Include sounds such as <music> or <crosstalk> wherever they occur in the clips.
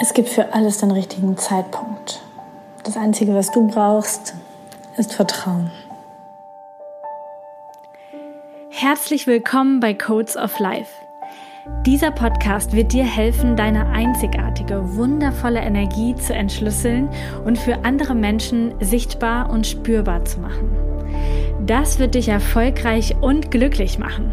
Es gibt für alles den richtigen Zeitpunkt. Das Einzige, was du brauchst, ist Vertrauen. Herzlich willkommen bei Codes of Life. Dieser Podcast wird dir helfen, deine einzigartige, wundervolle Energie zu entschlüsseln und für andere Menschen sichtbar und spürbar zu machen. Das wird dich erfolgreich und glücklich machen.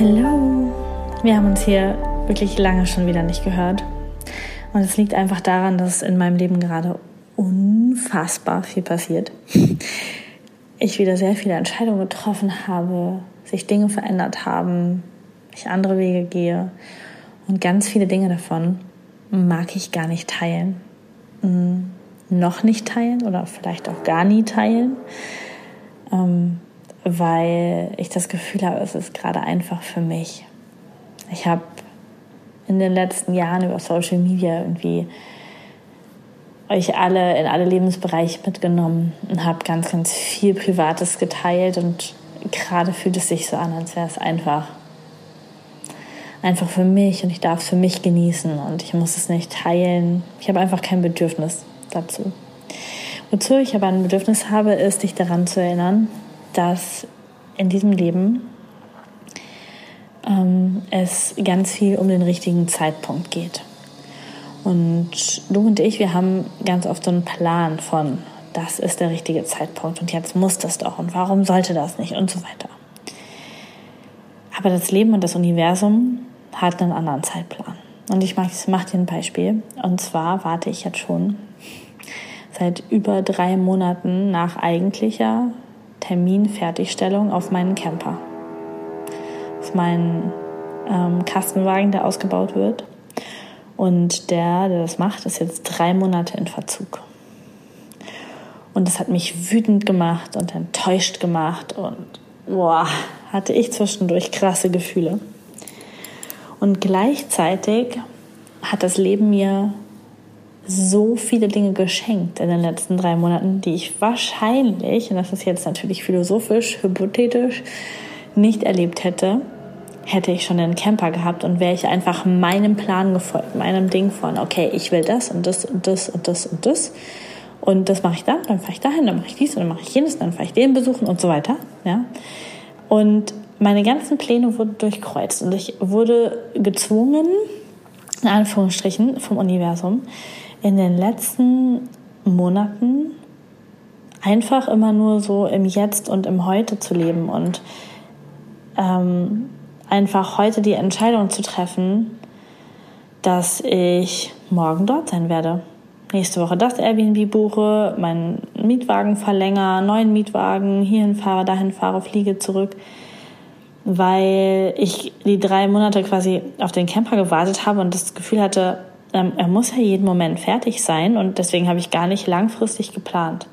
Hallo. Wir haben uns hier wirklich lange schon wieder nicht gehört. Und es liegt einfach daran, dass in meinem Leben gerade unfassbar viel passiert. Ich wieder sehr viele Entscheidungen getroffen habe, sich Dinge verändert haben, ich andere Wege gehe. Und ganz viele Dinge davon mag ich gar nicht teilen. Hm, noch nicht teilen oder vielleicht auch gar nie teilen. Ähm, weil ich das Gefühl habe, es ist gerade einfach für mich. Ich habe in den letzten Jahren über Social Media irgendwie euch alle in alle Lebensbereiche mitgenommen und habe ganz, ganz viel Privates geteilt und gerade fühlt es sich so an, als wäre es einfach einfach für mich und ich darf es für mich genießen und ich muss es nicht teilen. Ich habe einfach kein Bedürfnis dazu. Wozu ich aber ein Bedürfnis habe, ist, dich daran zu erinnern, dass in diesem Leben ähm, es ganz viel um den richtigen Zeitpunkt geht. Und du und ich, wir haben ganz oft so einen Plan von, das ist der richtige Zeitpunkt und jetzt muss das doch und warum sollte das nicht und so weiter. Aber das Leben und das Universum hat einen anderen Zeitplan. Und ich mache dir ein Beispiel. Und zwar warte ich jetzt schon seit über drei Monaten nach eigentlicher Terminfertigstellung auf meinen Camper. Auf meinen ähm, Kastenwagen, der ausgebaut wird. Und der, der das macht, ist jetzt drei Monate in Verzug. Und das hat mich wütend gemacht und enttäuscht gemacht und boah, hatte ich zwischendurch krasse Gefühle. Und gleichzeitig hat das Leben mir so viele Dinge geschenkt in den letzten drei Monaten, die ich wahrscheinlich, und das ist jetzt natürlich philosophisch, hypothetisch, nicht erlebt hätte, hätte ich schon einen Camper gehabt und wäre ich einfach meinem Plan gefolgt, meinem Ding von, okay, ich will das und das und das und das und das. Und das mache ich dann, dann fahre ich dahin, dann mache ich dies und dann mache ich jenes, dann fahre ich den besuchen und so weiter. Ja? Und meine ganzen Pläne wurden durchkreuzt und ich wurde gezwungen, in Anführungsstrichen, vom Universum, in den letzten Monaten einfach immer nur so im Jetzt und im Heute zu leben und ähm, einfach heute die Entscheidung zu treffen, dass ich morgen dort sein werde. Nächste Woche das Airbnb buche, meinen Mietwagen verlängere, neuen Mietwagen, hierhin fahre, dahin fahre, fliege zurück, weil ich die drei Monate quasi auf den Camper gewartet habe und das Gefühl hatte, er muss ja jeden Moment fertig sein und deswegen habe ich gar nicht langfristig geplant.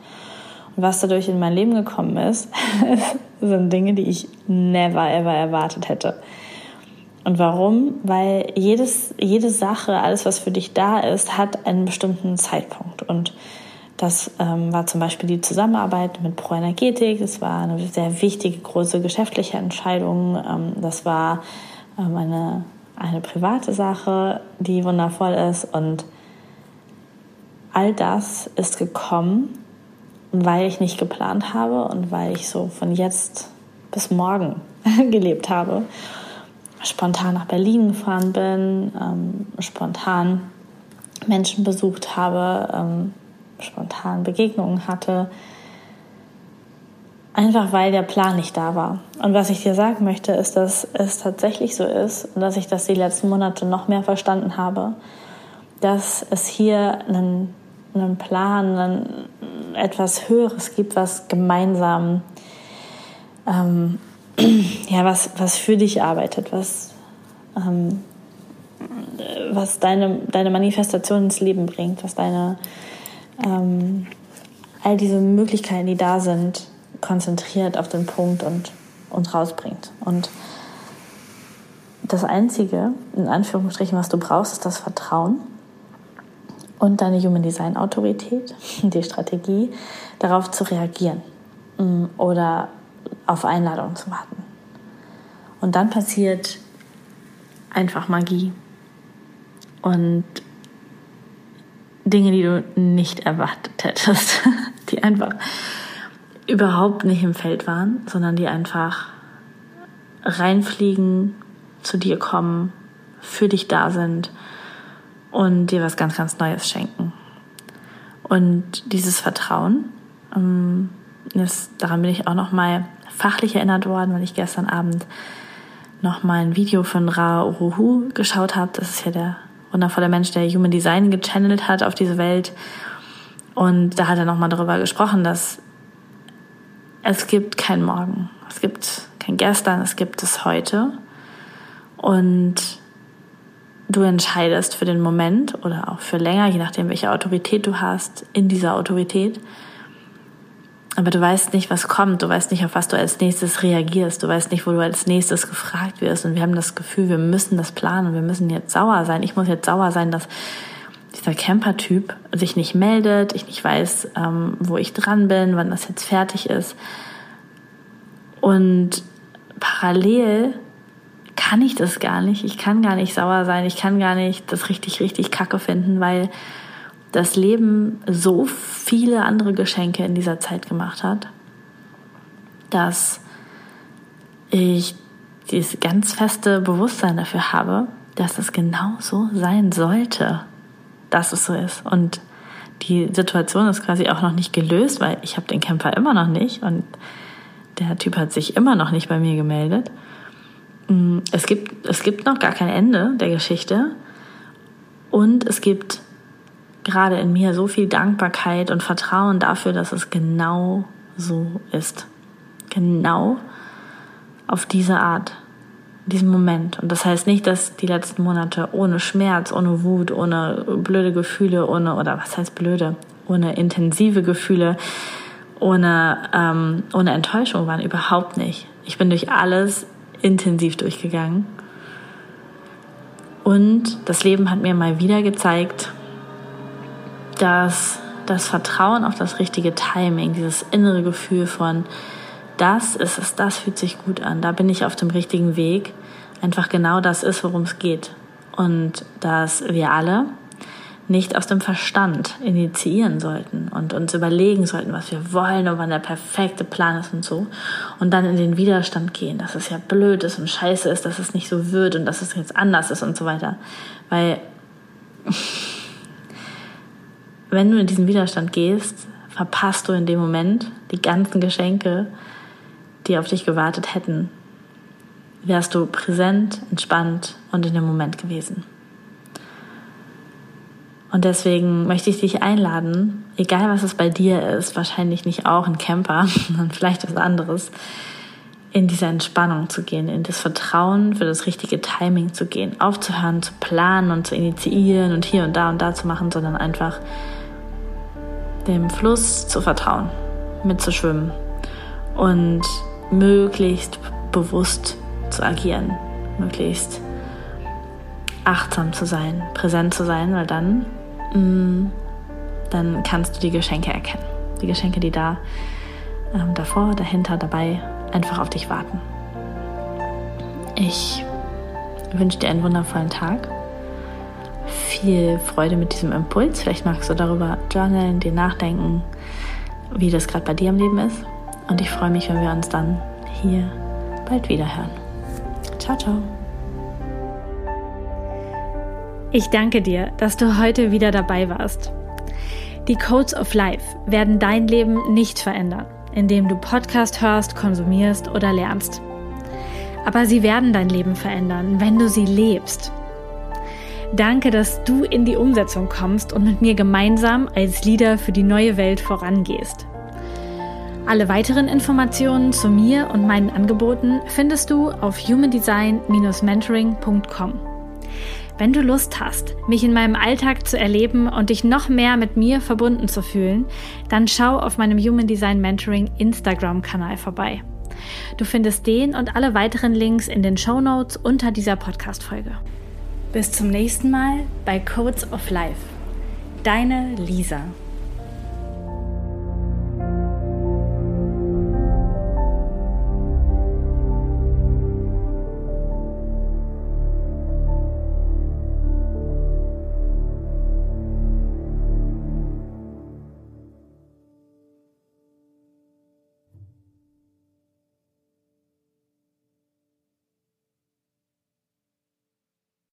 Und was dadurch in mein Leben gekommen ist, <laughs> sind Dinge, die ich never ever erwartet hätte. Und warum? Weil jedes, jede Sache, alles, was für dich da ist, hat einen bestimmten Zeitpunkt. Und das ähm, war zum Beispiel die Zusammenarbeit mit Pro Energetik. Das war eine sehr wichtige, große geschäftliche Entscheidung. Ähm, das war ähm, eine eine private Sache, die wundervoll ist und all das ist gekommen, weil ich nicht geplant habe und weil ich so von jetzt bis morgen <laughs> gelebt habe. Spontan nach Berlin gefahren bin, ähm, spontan Menschen besucht habe, ähm, spontan Begegnungen hatte, Einfach weil der Plan nicht da war. Und was ich dir sagen möchte, ist, dass es tatsächlich so ist und dass ich das die letzten Monate noch mehr verstanden habe, dass es hier einen, einen Plan, einen, etwas Höheres gibt, was gemeinsam ähm, <clears throat> ja, was, was für dich arbeitet, was, ähm, was deine, deine Manifestation ins Leben bringt, was deine, ähm, all diese Möglichkeiten, die da sind, konzentriert auf den Punkt und, und rausbringt. Und das Einzige, in Anführungsstrichen, was du brauchst, ist das Vertrauen und deine Human Design Autorität, <laughs> die Strategie, darauf zu reagieren mm, oder auf Einladungen zu warten. Und dann passiert einfach Magie und Dinge, die du nicht erwartet hättest, <laughs> die einfach überhaupt nicht im Feld waren, sondern die einfach reinfliegen, zu dir kommen, für dich da sind und dir was ganz, ganz Neues schenken. Und dieses Vertrauen, ähm, daran bin ich auch nochmal fachlich erinnert worden, weil ich gestern Abend nochmal ein Video von Ra Uruhu geschaut habe. Das ist ja der wundervolle Mensch, der Human Design gechannelt hat auf diese Welt. Und da hat er nochmal darüber gesprochen, dass es gibt kein Morgen, es gibt kein Gestern, es gibt es heute. Und du entscheidest für den Moment oder auch für länger, je nachdem, welche Autorität du hast, in dieser Autorität. Aber du weißt nicht, was kommt. Du weißt nicht, auf was du als nächstes reagierst. Du weißt nicht, wo du als nächstes gefragt wirst. Und wir haben das Gefühl, wir müssen das planen. Wir müssen jetzt sauer sein. Ich muss jetzt sauer sein, dass dieser Camper-Typ sich nicht meldet. Ich nicht weiß, ähm, wo ich dran bin, wann das jetzt fertig ist. Und parallel kann ich das gar nicht. Ich kann gar nicht sauer sein. Ich kann gar nicht das richtig, richtig kacke finden, weil das Leben so viele andere Geschenke in dieser Zeit gemacht hat, dass ich dieses ganz feste Bewusstsein dafür habe, dass es genau so sein sollte, dass es so ist. Und die Situation ist quasi auch noch nicht gelöst, weil ich habe den Camper immer noch nicht und der Typ hat sich immer noch nicht bei mir gemeldet. Mm, es gibt, es gibt noch gar kein Ende der Geschichte und es gibt gerade in mir so viel Dankbarkeit und Vertrauen dafür, dass es genau so ist. Genau auf diese Art, in diesem Moment. Und das heißt nicht, dass die letzten Monate ohne Schmerz, ohne Wut, ohne blöde Gefühle, ohne, oder was heißt blöde, ohne intensive Gefühle, ohne, ähm, ohne Enttäuschung waren. Überhaupt nicht. Ich bin durch alles intensiv durchgegangen. Und das Leben hat mir mal wieder gezeigt, dass das Vertrauen auf das richtige Timing, dieses innere Gefühl von, das ist es, das fühlt sich gut an, da bin ich auf dem richtigen Weg, einfach genau das ist, worum es geht. Und dass wir alle nicht aus dem Verstand initiieren sollten und uns überlegen sollten, was wir wollen und wann der perfekte Plan ist und so. Und dann in den Widerstand gehen, dass es ja blöd ist und scheiße ist, dass es nicht so wird und dass es jetzt anders ist und so weiter. Weil <laughs> wenn du in diesen Widerstand gehst, verpasst du in dem Moment die ganzen Geschenke, die auf dich gewartet hätten. Wärst du präsent, entspannt und in dem Moment gewesen. Und deswegen möchte ich dich einladen, egal was es bei dir ist, wahrscheinlich nicht auch ein Camper, <laughs> sondern vielleicht was anderes, in diese Entspannung zu gehen, in das Vertrauen für das richtige Timing zu gehen, aufzuhören, zu planen und zu initiieren und hier und da und da zu machen, sondern einfach dem Fluss zu vertrauen, mitzuschwimmen und möglichst bewusst zu agieren, möglichst achtsam zu sein, präsent zu sein, weil dann, mm, dann kannst du die Geschenke erkennen. Die Geschenke, die da ähm, davor, dahinter, dabei einfach auf dich warten. Ich wünsche dir einen wundervollen Tag viel Freude mit diesem Impuls. Vielleicht magst du darüber journalen, dir nachdenken, wie das gerade bei dir im Leben ist. Und ich freue mich, wenn wir uns dann hier bald wieder hören. Ciao, ciao. Ich danke dir, dass du heute wieder dabei warst. Die Codes of Life werden dein Leben nicht verändern, indem du Podcast hörst, konsumierst oder lernst. Aber sie werden dein Leben verändern, wenn du sie lebst Danke, dass du in die Umsetzung kommst und mit mir gemeinsam als Leader für die neue Welt vorangehst. Alle weiteren Informationen zu mir und meinen Angeboten findest du auf humandesign-mentoring.com. Wenn du Lust hast, mich in meinem Alltag zu erleben und dich noch mehr mit mir verbunden zu fühlen, dann schau auf meinem Human Design Mentoring Instagram-Kanal vorbei. Du findest den und alle weiteren Links in den Show Notes unter dieser Podcast-Folge. Bis zum nächsten Mal bei Codes of Life. Deine Lisa.